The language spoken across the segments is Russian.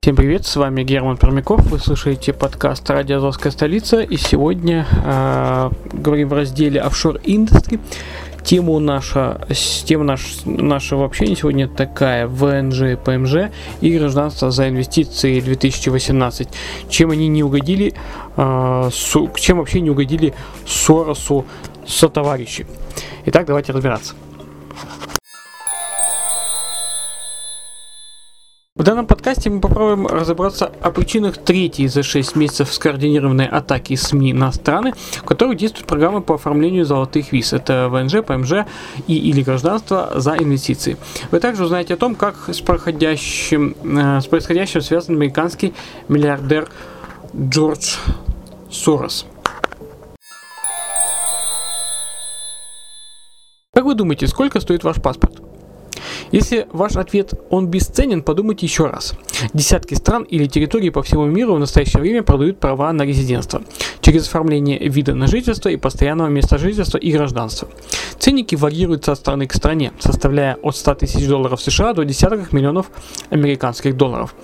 Всем привет, с вами Герман Пермяков, вы слушаете подкаст «Радио Азовская столица» и сегодня э, говорим в разделе «Офшор Industry». Тема наша, тема наш, нашего общения сегодня такая ВНЖ, ПМЖ и гражданство за инвестиции 2018. Чем они не угодили, э, су- чем вообще не угодили Соросу сотоварищи. Итак, давайте разбираться. В данном подкасте мы попробуем разобраться о причинах третьей за 6 месяцев скоординированной атаки СМИ на страны, в которых действуют программы по оформлению золотых виз. Это ВНЖ, ПМЖ и или гражданство за инвестиции. Вы также узнаете о том, как с, проходящим, э, с происходящим связан американский миллиардер Джордж Сорос. Как вы думаете, сколько стоит ваш паспорт? Если ваш ответ «он бесценен», подумайте еще раз. Десятки стран или территорий по всему миру в настоящее время продают права на резидентство через оформление вида на жительство и постоянного места жительства и гражданства. Ценники варьируются от страны к стране, составляя от 100 тысяч долларов США до десятков миллионов американских долларов.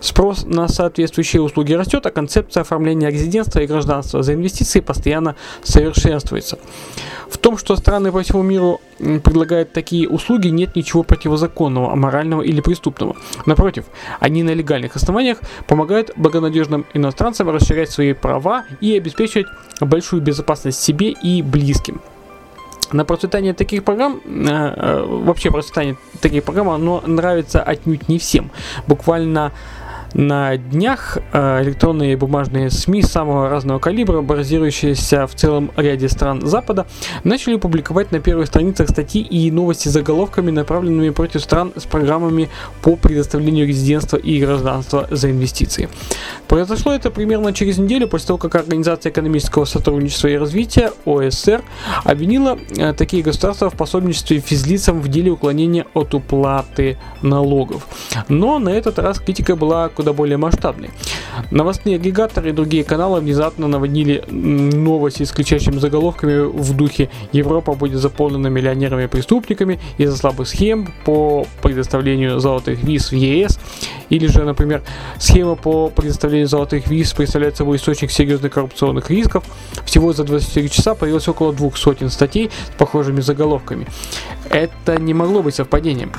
Спрос на соответствующие услуги растет, а концепция оформления резидентства и гражданства за инвестиции постоянно совершенствуется. В том, что страны по всему миру предлагают такие услуги, нет ничего противозаконного, аморального или преступного. Напротив, они на легальных основаниях помогают благонадежным иностранцам расширять свои права и обеспечивать большую безопасность себе и близким. На процветание таких программ, э, э, вообще процветание таких программ, оно нравится отнюдь не всем. Буквально на днях э, электронные и бумажные СМИ самого разного калибра, базирующиеся в целом ряде стран Запада, начали публиковать на первых страницах статьи и новости с заголовками, направленными против стран с программами по предоставлению резидентства и гражданства за инвестиции. Произошло это примерно через неделю после того, как Организация экономического сотрудничества и развития ОСР обвинила э, такие государства в пособничестве физлицам в деле уклонения от уплаты налогов. Но на этот раз критика была куда более масштабной. Новостные агрегаторы и другие каналы внезапно наводнили новости с кричащими заголовками в духе «Европа будет заполнена миллионерами и преступниками из-за слабых схем по предоставлению золотых виз в ЕС» или же, например, «Схема по предоставлению золотых виз представляет собой источник серьезных коррупционных рисков». Всего за 24 часа появилось около двух сотен статей с похожими заголовками. Это не могло быть совпадением.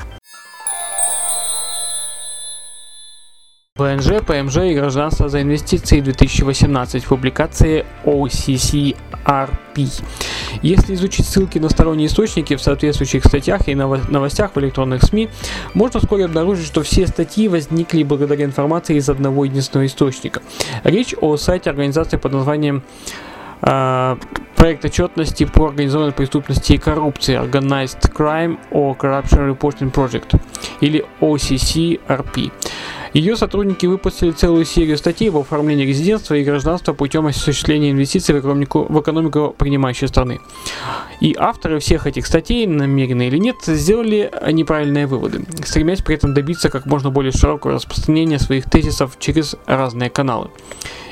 ВНЖ, ПМЖ и гражданство за инвестиции 2018 в публикации OCCRP. Если изучить ссылки на сторонние источники в соответствующих статьях и ново- новостях в электронных СМИ, можно вскоре обнаружить, что все статьи возникли благодаря информации из одного единственного источника. Речь о сайте организации под названием а, проект отчетности по организованной преступности и коррупции Organized Crime or Corruption Reporting Project или OCCRP. Ее сотрудники выпустили целую серию статей в оформлении резидентства и гражданства путем осуществления инвестиций в экономику, в экономику принимающей страны. И авторы всех этих статей, намеренно или нет, сделали неправильные выводы, стремясь при этом добиться как можно более широкого распространения своих тезисов через разные каналы.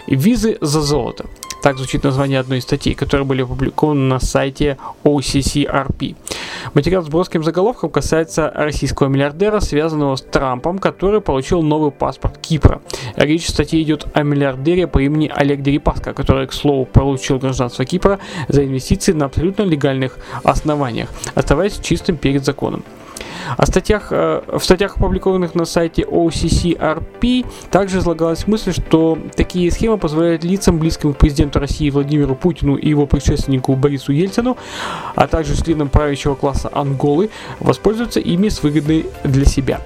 Визы за золото. Так звучит название одной из статей, которые были опубликованы на сайте OCCRP. Материал с броским заголовком касается российского миллиардера, связанного с Трампом, который получил новый паспорт Кипра. Речь в статье идет о миллиардере по имени Олег Дерипаска, который, к слову, получил гражданство Кипра за инвестиции на абсолютно легальных основаниях, оставаясь чистым перед законом. О статьях, э, в статьях, опубликованных на сайте OCCRP, также излагалась мысль, что такие схемы позволяют лицам, близким к президенту России Владимиру Путину и его предшественнику Борису Ельцину, а также членам правящего класса Анголы, воспользоваться ими с выгодой для себя.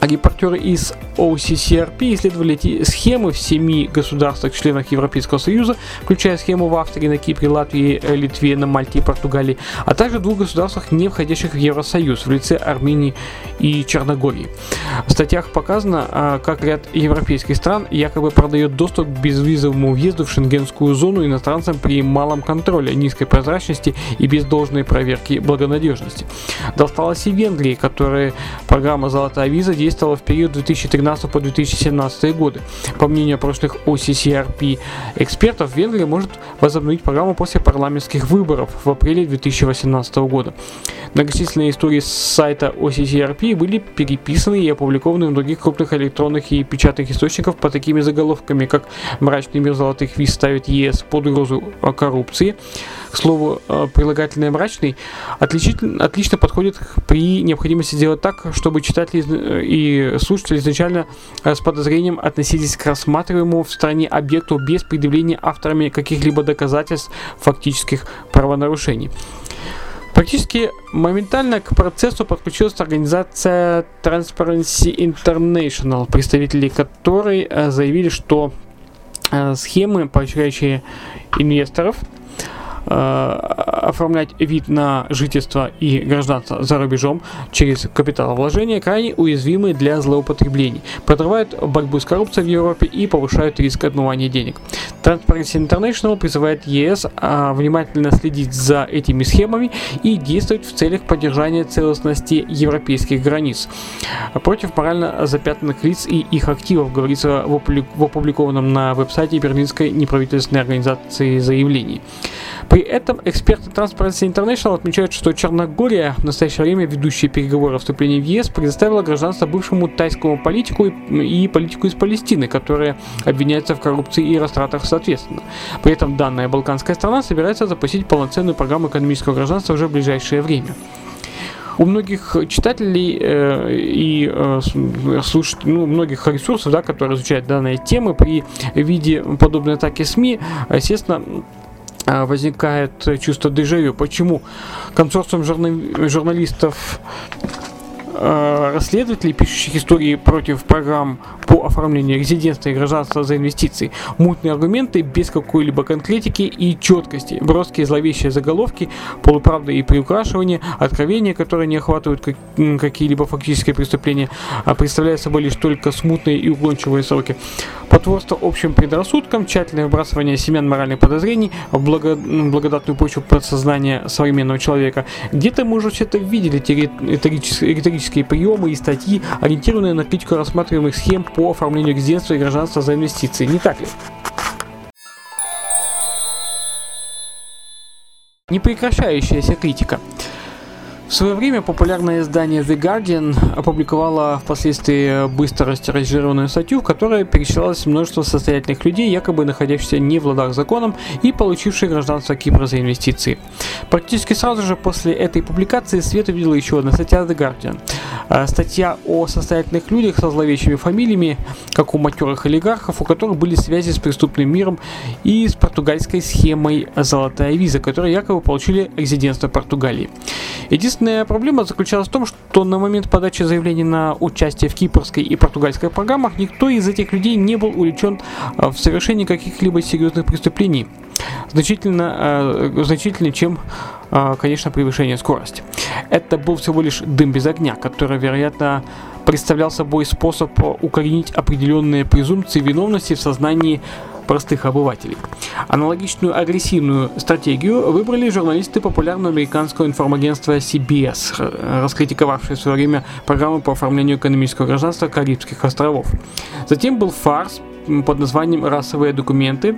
Репортеры из OCCRP исследовали эти схемы в семи государствах-членах Европейского Союза, включая схему в Австрии, на Кипре, Латвии, Литве, на Мальте и Португалии, а также двух государствах, не входящих в Евросоюз, в лице Армении и Черногории. В статьях показано, а, как ряд европейских стран якобы продает доступ к безвизовому въезду в шенгенскую зону иностранцам при малом контроле, низкой прозрачности и без должной проверки благонадежности. Досталось и Венгрии, которая программа «Золотая виза» действовала в период 2013 по 2017 годы. По мнению прошлых OCCRP экспертов, Венгрия может возобновить программу после парламентских выборов в апреле 2018 года. Многочисленные истории с сайта OCCRP были переписаны и опубликованы в других крупных электронных и печатных источниках по такими заголовками, как «Мрачный мир золотых виз ставит ЕС под угрозу коррупции», к слову, э, прилагательное «мрачный» отлично подходит при необходимости сделать так, чтобы читатели и слушатели изначально э, с подозрением относились к рассматриваемому в стране объекту без предъявления авторами каких-либо доказательств фактических правонарушений. Практически моментально к процессу подключилась организация Transparency International, представители которой э, заявили, что схемы, поощряющие инвесторов, Э, оформлять вид на жительство и гражданство за рубежом через капиталовложение крайне уязвимы для злоупотреблений, подрывают борьбу с коррупцией в Европе и повышают риск отмывания денег. Transparency International призывает ЕС а, внимательно следить за этими схемами и действовать в целях поддержания целостности европейских границ против морально запятнанных лиц и их активов, говорится в опубликованном на веб-сайте Берлинской неправительственной организации заявлении. При этом эксперты Transparency International отмечают, что Черногория, в настоящее время ведущая переговоры о вступлении в ЕС, предоставила гражданство бывшему тайскому политику и, политику из Палестины, которые обвиняются в коррупции и растратах соответственно. При этом данная балканская страна собирается запустить полноценную программу экономического гражданства уже в ближайшее время. У многих читателей э, и э, слушателей, ну, многих ресурсов, да, которые изучают данные темы, при виде подобной атаки СМИ, естественно, возникает чувство дежавю. Почему консорциум журналистов расследователей, пишущих истории против программ по оформлению резидентства и гражданства за инвестиции. Мутные аргументы без какой-либо конкретики и четкости, броские зловещие заголовки, полуправды и приукрашивания, откровения, которые не охватывают как, какие-либо фактические преступления, а представляют собой лишь только смутные и уклончивые сроки. Потворство общим предрассудкам, тщательное выбрасывание семян моральных подозрений в благо, благодатную почву подсознания современного человека. Где-то мы уже все это видели, эти риторические приемы и статьи, ориентированные на критику рассматриваемых схем по оформлению резидентства и гражданства за инвестиции. Не так ли? Непрекращающаяся критика. В свое время популярное издание The Guardian опубликовало впоследствии быстро растиражированную статью, в которой перечислялось множество состоятельных людей, якобы находящихся не в ладах законом и получивших гражданство Кипра за инвестиции. Практически сразу же после этой публикации свет увидела еще одна статья The Guardian. А, статья о состоятельных людях со зловещими фамилиями, как у матерых олигархов, у которых были связи с преступным миром и с португальской схемой «Золотая виза», которые якобы получили резидентство Португалии. Единственная проблема заключалась в том, что на момент подачи заявлений на участие в кипрской и португальской программах никто из этих людей не был увлечен а, в совершении каких-либо серьезных преступлений значительно, э, значительнее, чем, э, конечно, превышение скорости. Это был всего лишь дым без огня, который, вероятно, представлял собой способ укоренить определенные презумпции виновности в сознании простых обывателей. Аналогичную агрессивную стратегию выбрали журналисты популярного американского информагентства CBS, раскритиковавшие в свое время программу по оформлению экономического гражданства Карибских островов. Затем был фарс под названием «Расовые документы»,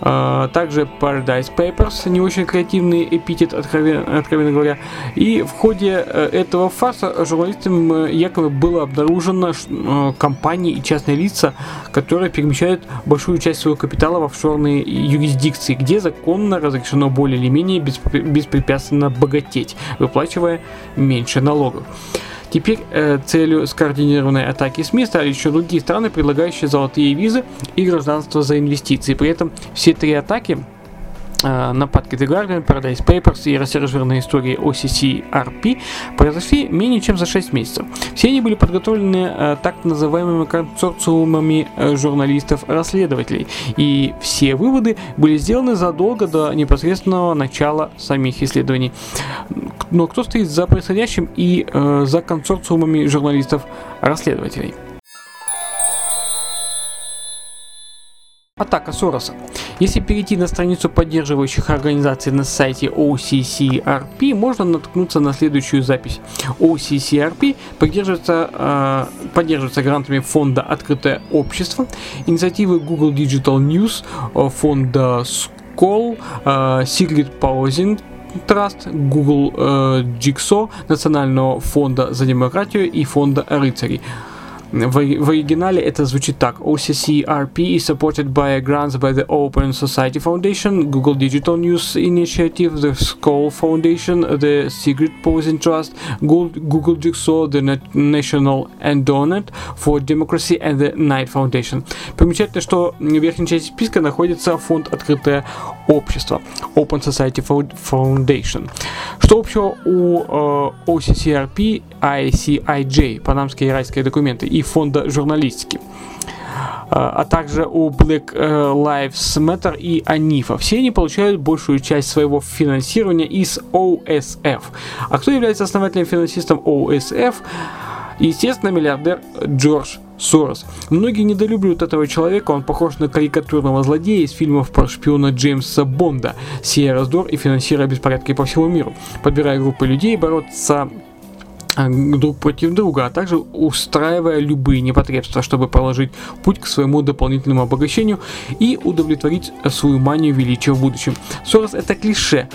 также Paradise Papers, не очень креативный эпитет, откровенно, откровенно говоря. И в ходе э, этого фарса журналистам э, якобы было обнаружено э, компании и частные лица, которые перемещают большую часть своего капитала в офшорные юрисдикции, где законно разрешено более или менее беспрепятственно богатеть, выплачивая меньше налогов. Теперь э, целью скоординированной атаки СМИ стали еще другие страны, предлагающие золотые визы и гражданство за инвестиции. При этом все три атаки нападки The Guardian, Paradise Papers и растиражированные истории OCC-RP произошли менее чем за 6 месяцев. Все они были подготовлены э, так называемыми консорциумами э, журналистов-расследователей, и все выводы были сделаны задолго до непосредственного начала самих исследований. Но кто стоит за происходящим и э, за консорциумами журналистов-расследователей? Атака Сороса. Если перейти на страницу поддерживающих организаций на сайте OCCRP, можно наткнуться на следующую запись. OCCRP поддерживается, э, поддерживается грантами фонда «Открытое общество», инициативы Google Digital News, э, фонда Skoll, э, Secret Pausing Trust, Google э, Jigsaw, Национального фонда за демократию и фонда рыцарей. В, в оригинале это звучит так. OCCRP is supported by grants by the Open Society Foundation, Google Digital News Initiative, the Skoll Foundation, the Secret Posing Trust, Google, Google Jigsaw, the National Endowment for Democracy and the Knight Foundation. Примечательно, что в верхней части списка находится фонд «Открытое общество» Open Society Foundation. Что общего у э, OCCRP, ICIJ, панамские и райские документы, и фонда журналистики? а также у Black э, Lives Matter и Анифа. Все они получают большую часть своего финансирования из OSF. А кто является основателем финансистом OSF? Естественно, миллиардер Джордж Сорос. Многие недолюбливают этого человека, он похож на карикатурного злодея из фильмов про шпиона Джеймса Бонда, сея раздор и финансируя беспорядки по всему миру, подбирая группы людей бороться а, друг против друга, а также устраивая любые непотребства, чтобы положить путь к своему дополнительному обогащению и удовлетворить свою манию величия в будущем. Сорос это клише,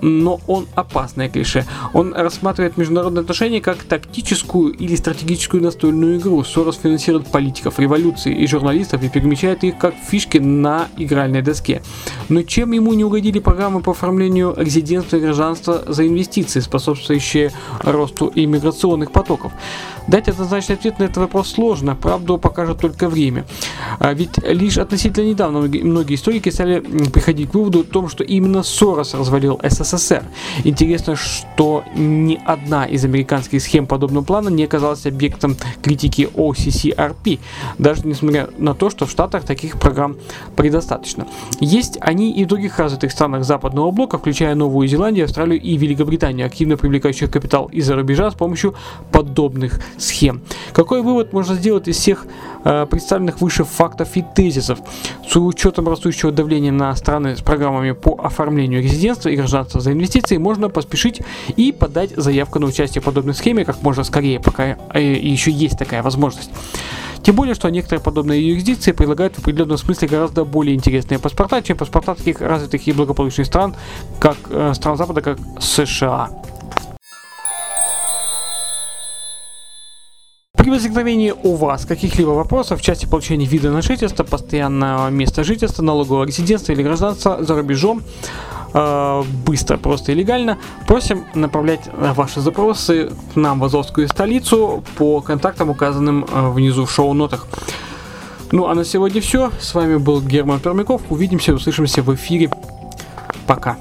но он опасное клише. Он рассматривает международные отношения как тактическую или стратегическую настольную игру. Сорос финансирует политиков, революции и журналистов и перемещает их как фишки на игральной доске. Но чем ему не угодили программы по оформлению резидентства и гражданства за инвестиции, способствующие росту иммиграции миграционных потоков. Дать однозначный ответ на этот вопрос сложно, правду покажет только время. А ведь лишь относительно недавно многие историки стали приходить к выводу о том, что именно Сорос развалил СССР. Интересно, что ни одна из американских схем подобного плана не оказалась объектом критики OCCRP, даже несмотря на то, что в Штатах таких программ предостаточно. Есть они и в других развитых странах западного блока, включая Новую Зеландию, Австралию и Великобританию, активно привлекающих капитал из-за рубежа с помощью подобных схем. Какой вывод можно сделать из всех э, представленных выше фактов и тезисов? С учетом растущего давления на страны с программами по оформлению резидентства и гражданства за инвестиции можно поспешить и подать заявку на участие в подобной схеме как можно скорее, пока э, еще есть такая возможность. Тем более, что некоторые подобные юрисдикции предлагают в определенном смысле гораздо более интересные паспорта, чем паспорта таких развитых и благополучных стран, как э, стран Запада, как США. При возникновении у вас каких-либо вопросов в части получения вида на жительство, постоянного места жительства, налогового резидентства или гражданства за рубежом, э, быстро, просто и легально, просим направлять ваши запросы нам в Азовскую столицу по контактам, указанным э, внизу в шоу-нотах. Ну а на сегодня все. С вами был Герман Пермяков. Увидимся, услышимся в эфире. Пока.